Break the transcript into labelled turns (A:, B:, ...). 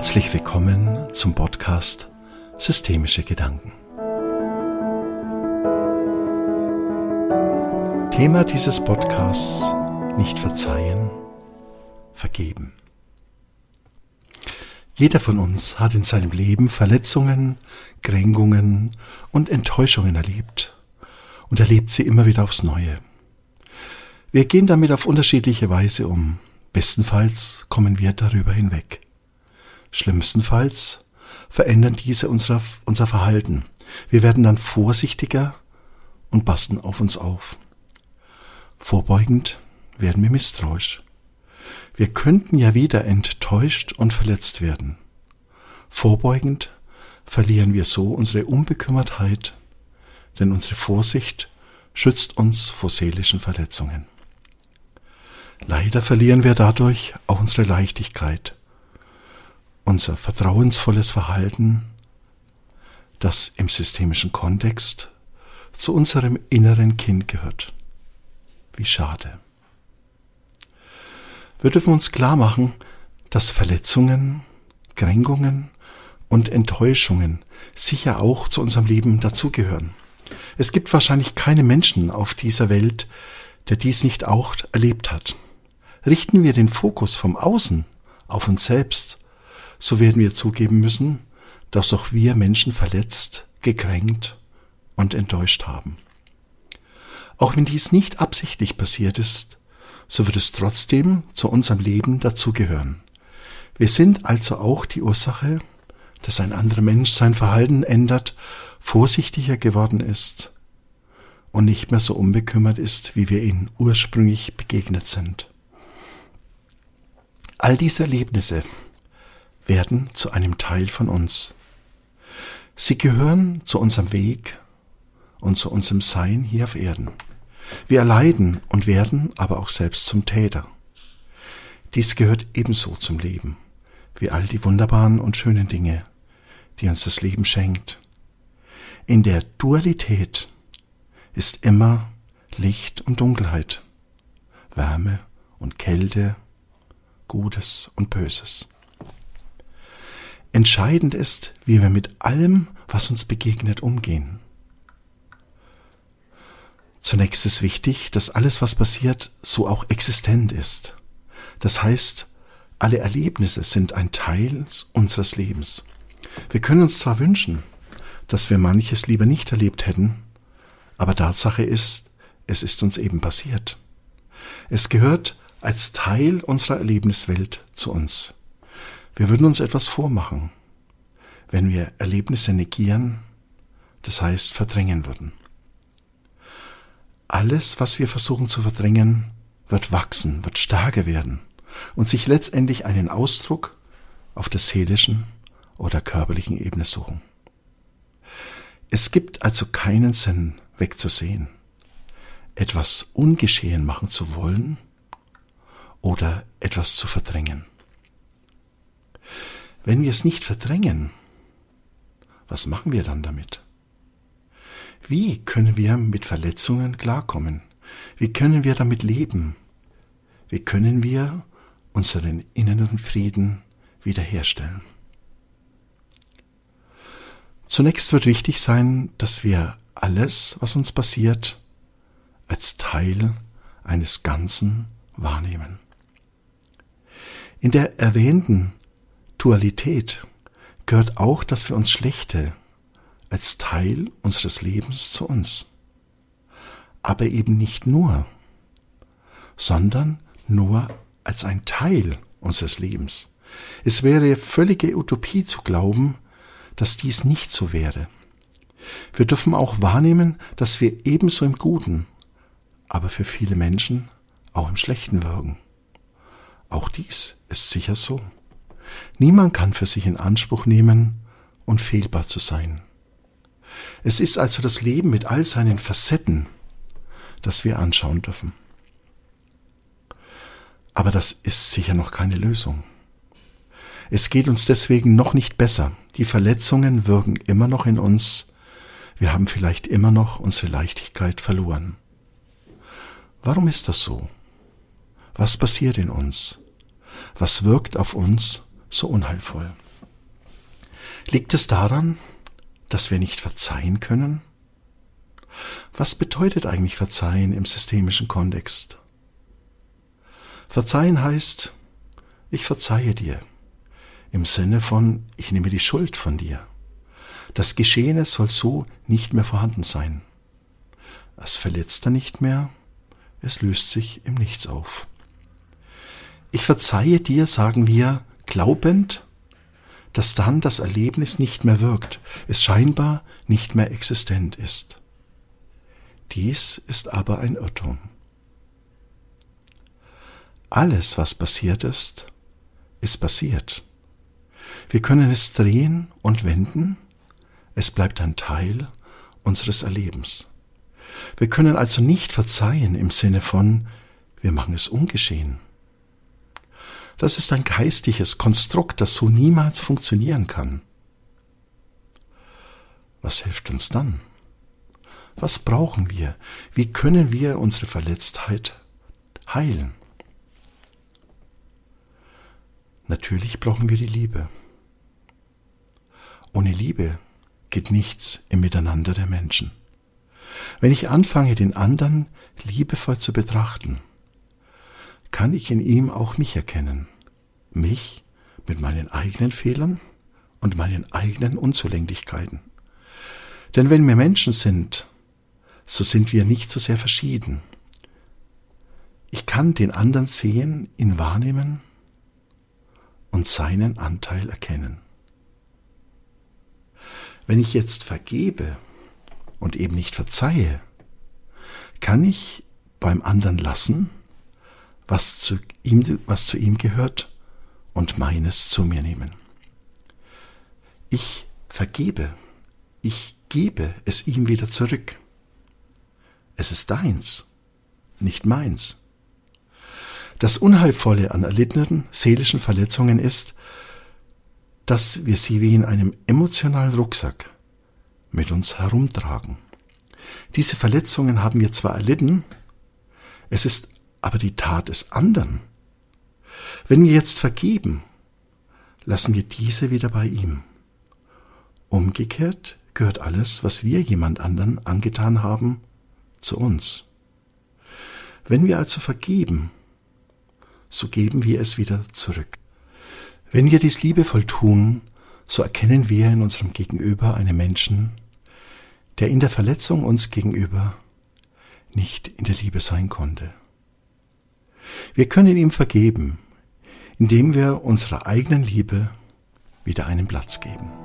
A: Herzlich willkommen zum Podcast Systemische Gedanken. Thema dieses Podcasts nicht verzeihen, vergeben. Jeder von uns hat in seinem Leben Verletzungen, Kränkungen und Enttäuschungen erlebt und erlebt sie immer wieder aufs Neue. Wir gehen damit auf unterschiedliche Weise um. Bestenfalls kommen wir darüber hinweg. Schlimmstenfalls verändern diese unser, unser Verhalten. Wir werden dann vorsichtiger und passen auf uns auf. Vorbeugend werden wir misstrauisch. Wir könnten ja wieder enttäuscht und verletzt werden. Vorbeugend verlieren wir so unsere Unbekümmertheit, denn unsere Vorsicht schützt uns vor seelischen Verletzungen. Leider verlieren wir dadurch auch unsere Leichtigkeit unser vertrauensvolles Verhalten, das im systemischen Kontext zu unserem inneren Kind gehört. Wie schade. Wir dürfen uns klar machen, dass Verletzungen, Kränkungen und Enttäuschungen sicher auch zu unserem Leben dazugehören. Es gibt wahrscheinlich keinen Menschen auf dieser Welt, der dies nicht auch erlebt hat. Richten wir den Fokus vom Außen auf uns selbst so werden wir zugeben müssen, dass auch wir Menschen verletzt, gekränkt und enttäuscht haben. Auch wenn dies nicht absichtlich passiert ist, so wird es trotzdem zu unserem Leben dazugehören. Wir sind also auch die Ursache, dass ein anderer Mensch sein Verhalten ändert, vorsichtiger geworden ist und nicht mehr so unbekümmert ist, wie wir ihn ursprünglich begegnet sind. All diese Erlebnisse werden zu einem Teil von uns. Sie gehören zu unserem Weg und zu unserem Sein hier auf Erden. Wir erleiden und werden aber auch selbst zum Täter. Dies gehört ebenso zum Leben, wie all die wunderbaren und schönen Dinge, die uns das Leben schenkt. In der Dualität ist immer Licht und Dunkelheit, Wärme und Kälte, Gutes und Böses. Entscheidend ist, wie wir mit allem, was uns begegnet, umgehen. Zunächst ist wichtig, dass alles, was passiert, so auch existent ist. Das heißt, alle Erlebnisse sind ein Teil unseres Lebens. Wir können uns zwar wünschen, dass wir manches lieber nicht erlebt hätten, aber Tatsache ist, es ist uns eben passiert. Es gehört als Teil unserer Erlebniswelt zu uns. Wir würden uns etwas vormachen, wenn wir Erlebnisse negieren, das heißt verdrängen würden. Alles, was wir versuchen zu verdrängen, wird wachsen, wird stärker werden und sich letztendlich einen Ausdruck auf der seelischen oder körperlichen Ebene suchen. Es gibt also keinen Sinn, wegzusehen, etwas ungeschehen machen zu wollen oder etwas zu verdrängen. Wenn wir es nicht verdrängen, was machen wir dann damit? Wie können wir mit Verletzungen klarkommen? Wie können wir damit leben? Wie können wir unseren inneren Frieden wiederherstellen? Zunächst wird wichtig sein, dass wir alles, was uns passiert, als Teil eines Ganzen wahrnehmen. In der erwähnten Dualität gehört auch das für uns Schlechte als Teil unseres Lebens zu uns. Aber eben nicht nur, sondern nur als ein Teil unseres Lebens. Es wäre völlige Utopie zu glauben, dass dies nicht so wäre. Wir dürfen auch wahrnehmen, dass wir ebenso im Guten, aber für viele Menschen auch im Schlechten wirken. Auch dies ist sicher so. Niemand kann für sich in Anspruch nehmen, unfehlbar zu sein. Es ist also das Leben mit all seinen Facetten, das wir anschauen dürfen. Aber das ist sicher noch keine Lösung. Es geht uns deswegen noch nicht besser. Die Verletzungen wirken immer noch in uns. Wir haben vielleicht immer noch unsere Leichtigkeit verloren. Warum ist das so? Was passiert in uns? Was wirkt auf uns so unheilvoll. Liegt es daran, dass wir nicht verzeihen können? Was bedeutet eigentlich Verzeihen im systemischen Kontext? Verzeihen heißt, ich verzeihe dir, im Sinne von, ich nehme die Schuld von dir. Das Geschehene soll so nicht mehr vorhanden sein. Es verletzt er nicht mehr, es löst sich im Nichts auf. Ich verzeihe dir, sagen wir, glaubend, dass dann das Erlebnis nicht mehr wirkt, es scheinbar nicht mehr existent ist. Dies ist aber ein Irrtum. Alles, was passiert ist, ist passiert. Wir können es drehen und wenden, es bleibt ein Teil unseres Erlebens. Wir können also nicht verzeihen im Sinne von, wir machen es ungeschehen. Das ist ein geistliches Konstrukt, das so niemals funktionieren kann. Was hilft uns dann? Was brauchen wir? Wie können wir unsere Verletztheit heilen? Natürlich brauchen wir die Liebe. Ohne Liebe geht nichts im Miteinander der Menschen. Wenn ich anfange, den anderen liebevoll zu betrachten, kann ich in ihm auch mich erkennen. Mich mit meinen eigenen Fehlern und meinen eigenen Unzulänglichkeiten. Denn wenn wir Menschen sind, so sind wir nicht so sehr verschieden. Ich kann den anderen sehen, ihn wahrnehmen und seinen Anteil erkennen. Wenn ich jetzt vergebe und eben nicht verzeihe, kann ich beim anderen lassen was zu ihm, was zu ihm gehört und meines zu mir nehmen. Ich vergebe, ich gebe es ihm wieder zurück. Es ist deins, nicht meins. Das Unheilvolle an erlittenen seelischen Verletzungen ist, dass wir sie wie in einem emotionalen Rucksack mit uns herumtragen. Diese Verletzungen haben wir zwar erlitten, es ist aber die Tat des anderen. Wenn wir jetzt vergeben, lassen wir diese wieder bei ihm. Umgekehrt gehört alles, was wir jemand anderen angetan haben, zu uns. Wenn wir also vergeben, so geben wir es wieder zurück. Wenn wir dies liebevoll tun, so erkennen wir in unserem Gegenüber einen Menschen, der in der Verletzung uns gegenüber nicht in der Liebe sein konnte. Wir können ihm vergeben, indem wir unserer eigenen Liebe wieder einen Platz geben.